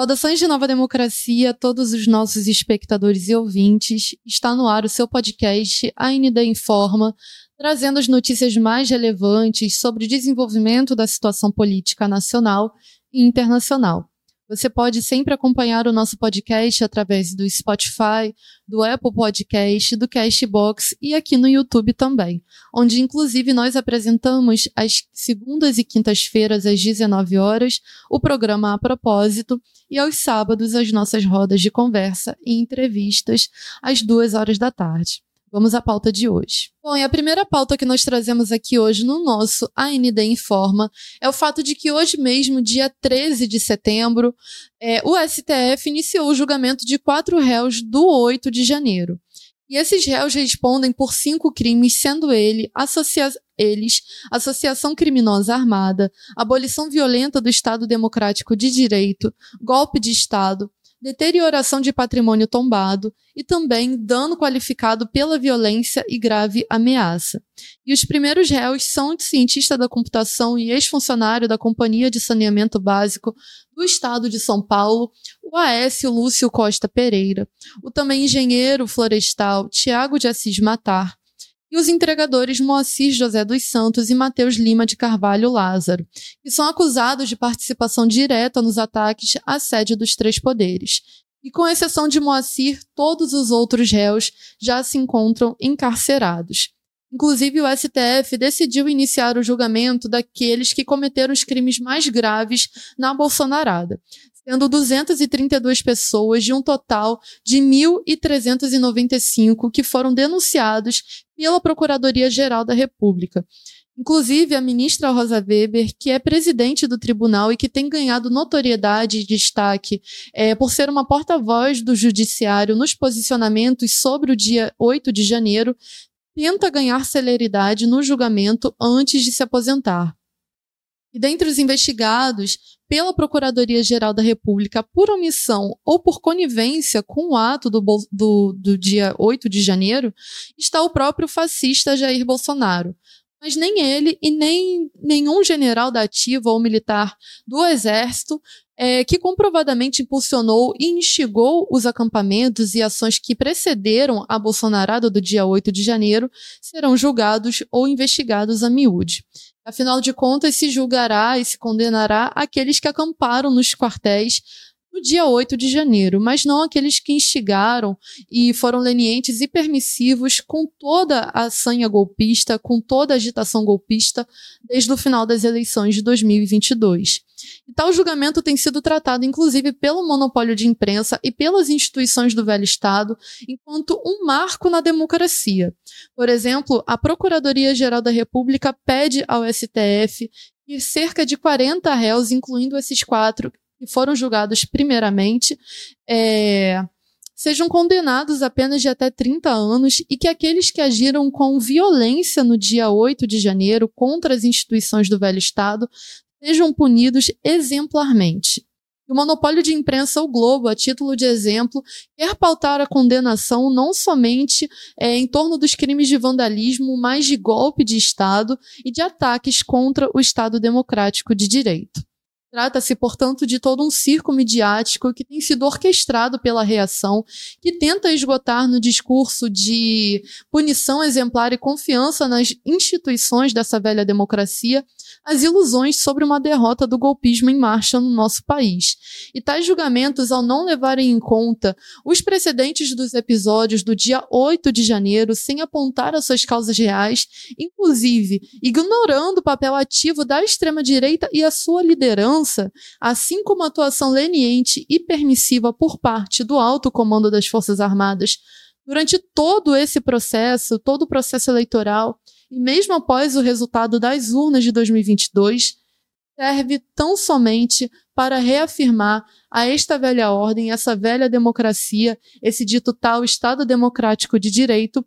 Saudações de Nova Democracia todos os nossos espectadores e ouvintes. Está no ar o seu podcast AND Informa, trazendo as notícias mais relevantes sobre o desenvolvimento da situação política nacional e internacional. Você pode sempre acompanhar o nosso podcast através do Spotify, do Apple Podcast, do Castbox e aqui no YouTube também, onde inclusive nós apresentamos às segundas e quintas-feiras às 19 horas o programa A Propósito e aos sábados as nossas rodas de conversa e entrevistas às duas horas da tarde. Vamos à pauta de hoje. Bom, e a primeira pauta que nós trazemos aqui hoje no nosso AND Informa é o fato de que hoje mesmo, dia 13 de setembro, é, o STF iniciou o julgamento de quatro réus do 8 de janeiro. E esses réus respondem por cinco crimes, sendo ele, associa eles associação criminosa armada, abolição violenta do Estado Democrático de Direito, golpe de Estado, deterioração de patrimônio tombado e também dano qualificado pela violência e grave ameaça. E os primeiros réus são cientista da computação e ex-funcionário da Companhia de Saneamento Básico do Estado de São Paulo, o Aécio Lúcio Costa Pereira, o também engenheiro florestal Tiago de Assis Matar, e os entregadores Moacir José dos Santos e Mateus Lima de Carvalho Lázaro, que são acusados de participação direta nos ataques à sede dos três poderes. E com exceção de Moacir, todos os outros réus já se encontram encarcerados. Inclusive, o STF decidiu iniciar o julgamento daqueles que cometeram os crimes mais graves na Bolsonarada, tendo 232 pessoas de um total de 1.395 que foram denunciados pela Procuradoria-Geral da República. Inclusive, a ministra Rosa Weber, que é presidente do tribunal e que tem ganhado notoriedade e destaque é, por ser uma porta-voz do judiciário nos posicionamentos sobre o dia 8 de janeiro, tenta ganhar celeridade no julgamento antes de se aposentar. E dentre os investigados pela Procuradoria-Geral da República por omissão ou por conivência com o ato do, do, do dia 8 de janeiro, está o próprio fascista Jair Bolsonaro. Mas nem ele e nem nenhum general da ativa ou militar do Exército é, que comprovadamente impulsionou e instigou os acampamentos e ações que precederam a Bolsonarada do dia 8 de janeiro serão julgados ou investigados a miúde. Afinal de contas, se julgará e se condenará aqueles que acamparam nos quartéis no dia 8 de janeiro, mas não aqueles que instigaram e foram lenientes e permissivos com toda a sanha golpista, com toda a agitação golpista desde o final das eleições de 2022. E tal julgamento tem sido tratado, inclusive, pelo monopólio de imprensa e pelas instituições do velho Estado, enquanto um marco na democracia. Por exemplo, a Procuradoria-Geral da República pede ao STF que cerca de 40 réus, incluindo esses quatro que foram julgados primeiramente, é, sejam condenados a penas de até 30 anos e que aqueles que agiram com violência no dia 8 de janeiro contra as instituições do velho Estado sejam punidos exemplarmente. O monopólio de imprensa O Globo, a título de exemplo, quer pautar a condenação não somente é, em torno dos crimes de vandalismo, mas de golpe de Estado e de ataques contra o Estado democrático de direito. Trata-se, portanto, de todo um circo midiático que tem sido orquestrado pela reação, que tenta esgotar no discurso de punição exemplar e confiança nas instituições dessa velha democracia as ilusões sobre uma derrota do golpismo em marcha no nosso país. E tais julgamentos, ao não levarem em conta os precedentes dos episódios do dia 8 de janeiro, sem apontar as suas causas reais, inclusive ignorando o papel ativo da extrema-direita e a sua liderança, assim como a atuação leniente e permissiva por parte do alto comando das Forças Armadas durante todo esse processo, todo o processo eleitoral, e mesmo após o resultado das urnas de 2022, serve tão somente para reafirmar a esta velha ordem, essa velha democracia, esse dito tal Estado democrático de direito,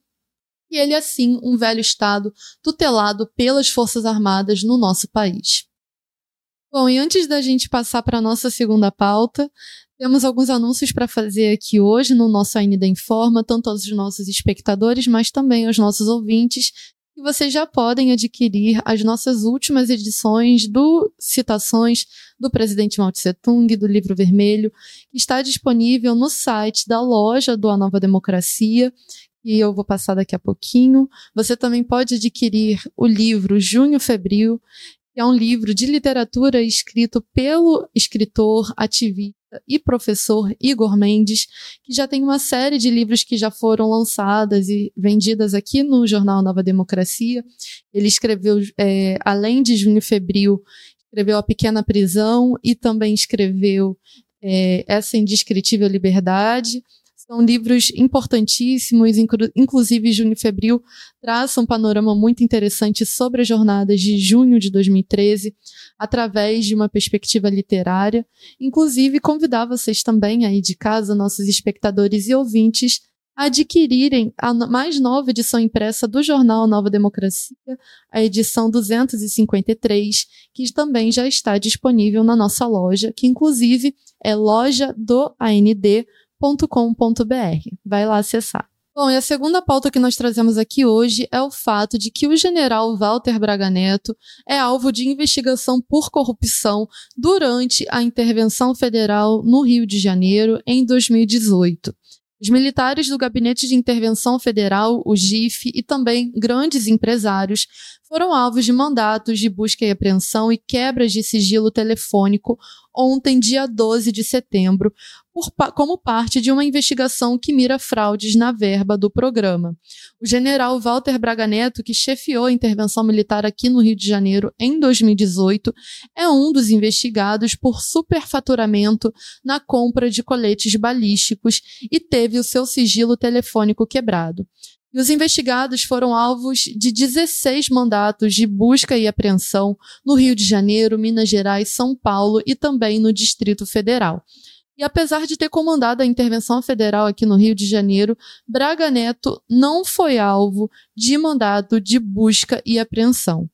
e ele é sim um velho Estado tutelado pelas Forças Armadas no nosso país. Bom, e antes da gente passar para a nossa segunda pauta, temos alguns anúncios para fazer aqui hoje no nosso Ainda Informa, tanto aos nossos espectadores, mas também aos nossos ouvintes, e vocês já podem adquirir as nossas últimas edições do Citações do presidente Mao Tse Tung, do Livro Vermelho, que está disponível no site da loja do A Nova Democracia, e eu vou passar daqui a pouquinho. Você também pode adquirir o livro Junho Febril, que é um livro de literatura escrito pelo escritor, ativista e professor Igor Mendes, que já tem uma série de livros que já foram lançadas e vendidas aqui no jornal Nova Democracia. Ele escreveu, é, além de Junho Febril, escreveu A Pequena Prisão e também escreveu é, Essa Indescritível Liberdade. São livros importantíssimos, inclusive Junho Febril traça um panorama muito interessante sobre as jornadas de junho de 2013, através de uma perspectiva literária. Inclusive, convidar vocês também aí de casa, nossos espectadores e ouvintes, a adquirirem a mais nova edição impressa do jornal Nova Democracia, a edição 253, que também já está disponível na nossa loja, que inclusive é loja do AND www.cultura.com.br. Vai lá acessar. Bom, e a segunda pauta que nós trazemos aqui hoje é o fato de que o general Walter Braga Neto é alvo de investigação por corrupção durante a intervenção federal no Rio de Janeiro em 2018. Os militares do Gabinete de Intervenção Federal, o GIF, e também grandes empresários foram alvos de mandatos de busca e apreensão e quebras de sigilo telefônico ontem, dia 12 de setembro, por, como parte de uma investigação que mira fraudes na verba do programa. O general Walter Braga Neto, que chefiou a intervenção militar aqui no Rio de Janeiro em 2018, é um dos investigados por superfaturamento na compra de coletes balísticos e teve o seu sigilo telefônico quebrado. E os investigados foram alvos de 16 mandatos de busca e apreensão no Rio de Janeiro, Minas Gerais, São Paulo e também no Distrito Federal. E apesar de ter comandado a intervenção federal aqui no Rio de Janeiro, Braga Neto não foi alvo de mandado de busca e apreensão.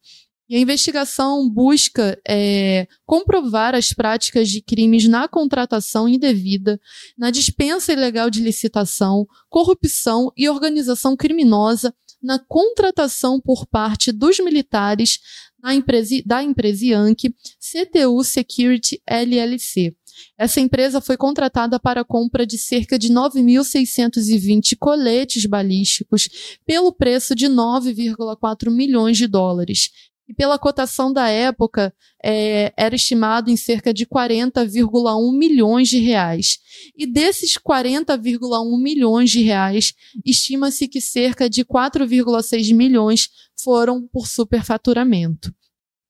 E a investigação busca é, comprovar as práticas de crimes na contratação indevida, na dispensa ilegal de licitação, corrupção e organização criminosa na contratação por parte dos militares empresa, da empresa Yankee CTU Security LLC. Essa empresa foi contratada para a compra de cerca de 9.620 coletes balísticos pelo preço de 9,4 milhões de dólares. E pela cotação da época, é, era estimado em cerca de 40,1 milhões de reais. E desses 40,1 milhões de reais, estima-se que cerca de 4,6 milhões foram por superfaturamento.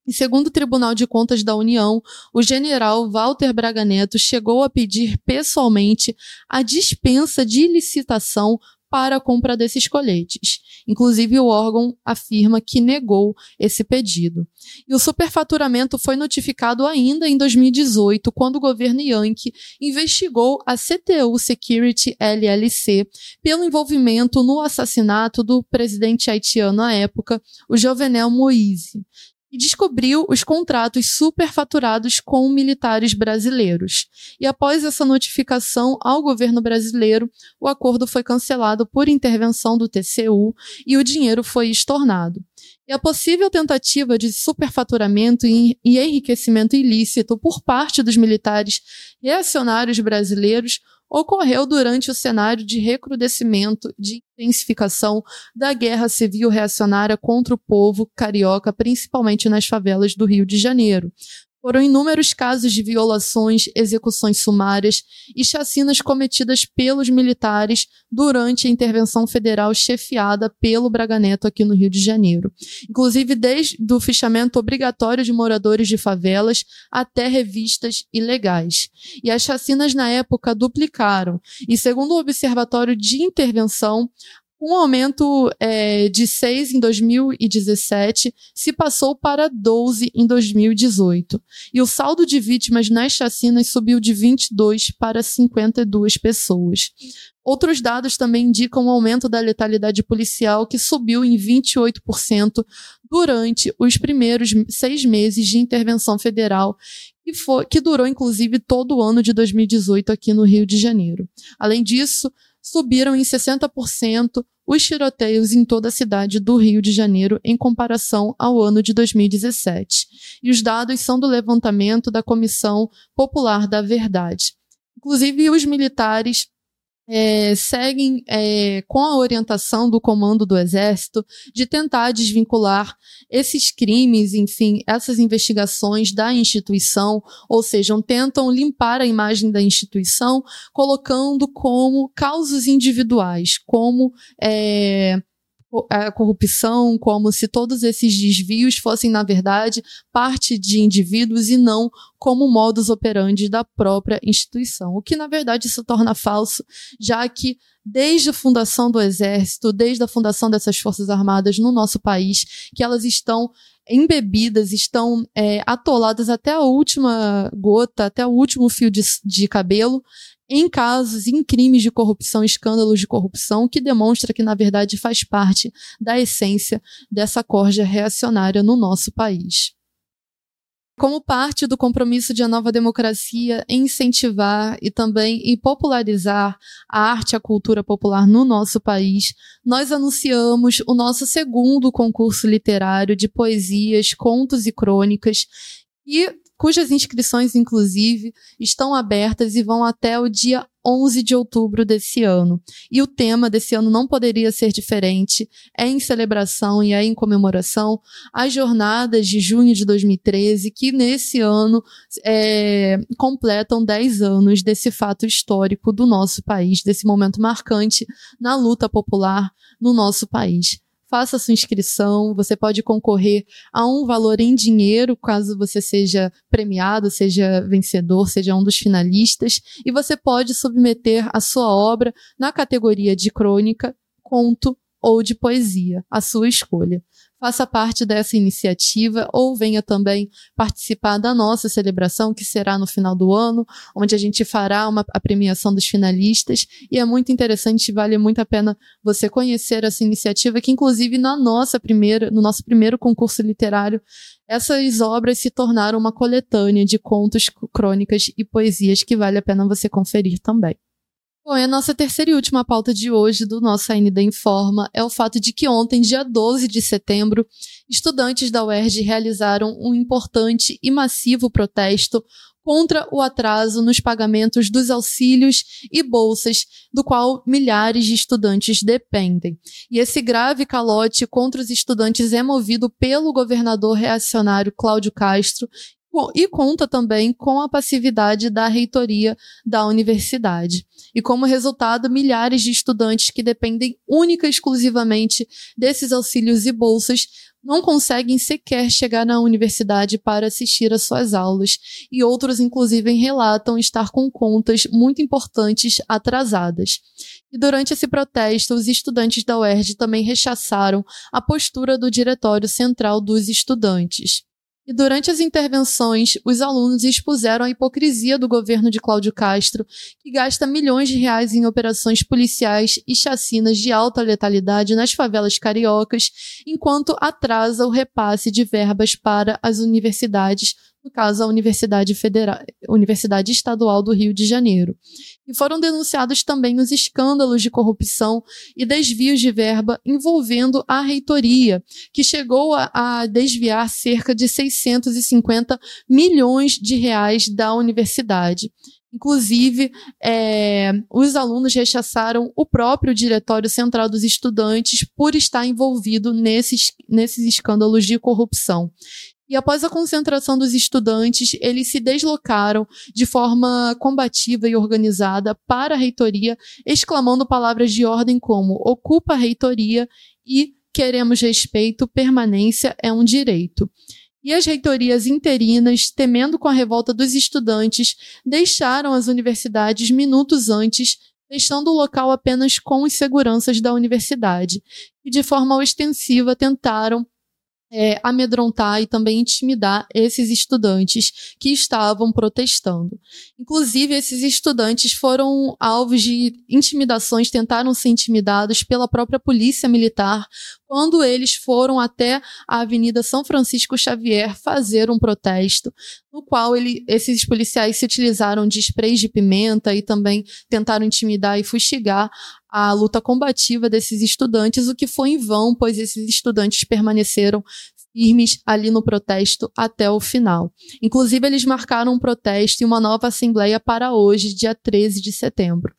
E segundo o Tribunal de Contas da União, o general Walter Braga Neto chegou a pedir pessoalmente a dispensa de licitação para a compra desses coletes. Inclusive, o órgão afirma que negou esse pedido. E o superfaturamento foi notificado ainda em 2018, quando o governo Yankee investigou a CTU Security LLC pelo envolvimento no assassinato do presidente haitiano à época, o Jovenel Moïse e descobriu os contratos superfaturados com militares brasileiros. E após essa notificação ao governo brasileiro, o acordo foi cancelado por intervenção do TCU e o dinheiro foi estornado. E a possível tentativa de superfaturamento e enriquecimento ilícito por parte dos militares reacionários brasileiros ocorreu durante o cenário de recrudescimento, de intensificação da guerra civil reacionária contra o povo carioca, principalmente nas favelas do Rio de Janeiro. Foram inúmeros casos de violações, execuções sumárias e chacinas cometidas pelos militares durante a intervenção federal chefiada pelo Braga Neto aqui no Rio de Janeiro. Inclusive desde o fichamento obrigatório de moradores de favelas até revistas ilegais. E as chacinas na época duplicaram. E segundo o Observatório de Intervenção, um aumento é, de 6 em 2017 se passou para 12 em 2018. E o saldo de vítimas nas chacinas subiu de 22 para 52 pessoas. Outros dados também indicam o um aumento da letalidade policial, que subiu em 28% durante os primeiros seis meses de intervenção federal, que, foi, que durou inclusive todo o ano de 2018 aqui no Rio de Janeiro. Além disso, subiram em 60% os tiroteios em toda a cidade do Rio de Janeiro em comparação ao ano de 2017. E os dados são do levantamento da Comissão Popular da Verdade. Inclusive, os militares é, seguem é, com a orientação do comando do Exército de tentar desvincular esses crimes, enfim, essas investigações da instituição, ou seja, tentam limpar a imagem da instituição, colocando como causas individuais, como é, a corrupção, como se todos esses desvios fossem, na verdade, parte de indivíduos e não como modus operandi da própria instituição. O que, na verdade, se torna falso, já que desde a fundação do Exército, desde a fundação dessas Forças Armadas no nosso país, que elas estão embebidas, estão é, atoladas até a última gota, até o último fio de, de cabelo em casos, em crimes de corrupção, escândalos de corrupção, que demonstra que, na verdade, faz parte da essência dessa corja reacionária no nosso país. Como parte do compromisso de a nova democracia em incentivar e também em popularizar a arte e a cultura popular no nosso país, nós anunciamos o nosso segundo concurso literário de poesias, contos e crônicas, e cujas inscrições, inclusive, estão abertas e vão até o dia 11 de outubro desse ano. E o tema desse ano não poderia ser diferente. É em celebração e é em comemoração às jornadas de junho de 2013, que nesse ano é, completam 10 anos desse fato histórico do nosso país, desse momento marcante na luta popular no nosso país faça sua inscrição. Você pode concorrer a um valor em dinheiro, caso você seja premiado, seja vencedor, seja um dos finalistas. E você pode submeter a sua obra na categoria de crônica, conto ou de poesia, a sua escolha faça parte dessa iniciativa ou venha também participar da nossa celebração, que será no final do ano, onde a gente fará uma, a premiação dos finalistas. E é muito interessante, vale muito a pena você conhecer essa iniciativa, que inclusive na nossa primeira, no nosso primeiro concurso literário, essas obras se tornaram uma coletânea de contos, crônicas e poesias que vale a pena você conferir também. Bom, e a nossa terceira e última pauta de hoje do nosso ainda Informa é o fato de que ontem, dia 12 de setembro, estudantes da UERJ realizaram um importante e massivo protesto contra o atraso nos pagamentos dos auxílios e bolsas, do qual milhares de estudantes dependem. E esse grave calote contra os estudantes é movido pelo governador reacionário Cláudio Castro e conta também com a passividade da reitoria da universidade. E como resultado, milhares de estudantes que dependem única e exclusivamente desses auxílios e bolsas não conseguem sequer chegar na universidade para assistir às suas aulas, e outros, inclusive, relatam estar com contas muito importantes atrasadas. E durante esse protesto, os estudantes da UERJ também rechaçaram a postura do Diretório Central dos Estudantes. E durante as intervenções, os alunos expuseram a hipocrisia do governo de Cláudio Castro, que gasta milhões de reais em operações policiais e chacinas de alta letalidade nas favelas cariocas, enquanto atrasa o repasse de verbas para as universidades no caso a Universidade Federal, Universidade Estadual do Rio de Janeiro. E foram denunciados também os escândalos de corrupção e desvios de verba envolvendo a reitoria, que chegou a, a desviar cerca de 650 milhões de reais da universidade. Inclusive, é, os alunos rechaçaram o próprio Diretório Central dos Estudantes por estar envolvido nesses, nesses escândalos de corrupção. E após a concentração dos estudantes, eles se deslocaram de forma combativa e organizada para a reitoria, exclamando palavras de ordem como ocupa a reitoria e queremos respeito, permanência é um direito. E as reitorias interinas, temendo com a revolta dos estudantes, deixaram as universidades minutos antes, deixando o local apenas com os seguranças da universidade, e de forma ostensiva tentaram é, amedrontar e também intimidar esses estudantes que estavam protestando. Inclusive, esses estudantes foram alvos de intimidações, tentaram ser intimidados pela própria polícia militar quando eles foram até a Avenida São Francisco Xavier fazer um protesto, no qual ele, esses policiais se utilizaram de sprays de pimenta e também tentaram intimidar e fustigar a luta combativa desses estudantes, o que foi em vão, pois esses estudantes permaneceram firmes ali no protesto até o final. Inclusive, eles marcaram um protesto e uma nova assembleia para hoje, dia 13 de setembro.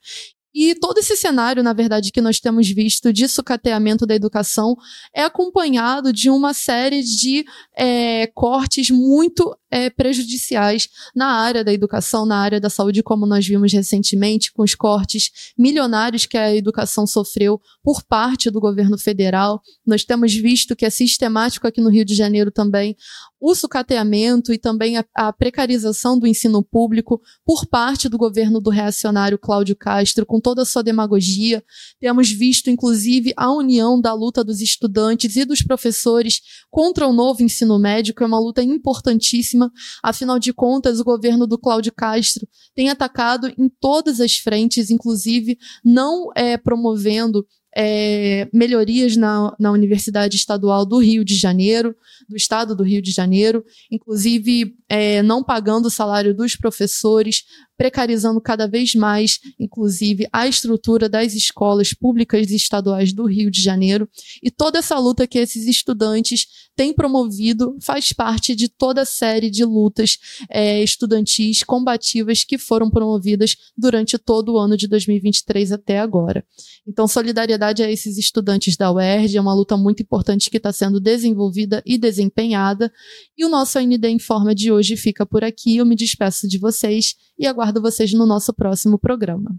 E todo esse cenário, na verdade, que nós temos visto de sucateamento da educação é acompanhado de uma série de é, cortes muito é, prejudiciais na área da educação, na área da saúde, como nós vimos recentemente, com os cortes milionários que a educação sofreu por parte do governo federal. Nós temos visto que é sistemático aqui no Rio de Janeiro também o sucateamento e também a, a precarização do ensino público por parte do governo do reacionário Cláudio Castro, com toda a sua demagogia. Temos visto, inclusive, a união da luta dos estudantes e dos professores contra o novo ensino médio, que é uma luta importantíssima. Afinal de contas, o governo do Cláudio Castro tem atacado em todas as frentes, inclusive não é, promovendo é, melhorias na, na Universidade Estadual do Rio de Janeiro, do Estado do Rio de Janeiro, inclusive é, não pagando o salário dos professores, precarizando cada vez mais, inclusive, a estrutura das escolas públicas e estaduais do Rio de Janeiro. E toda essa luta que esses estudantes têm promovido faz parte de toda a série de lutas é, estudantis combativas que foram promovidas durante todo o ano de 2023 até agora. Então, solidariedade a esses estudantes da UERJ, é uma luta muito importante que está sendo desenvolvida e desempenhada. E o nosso AND Informa de hoje fica por aqui. Eu me despeço de vocês e aguardo vocês no nosso próximo programa.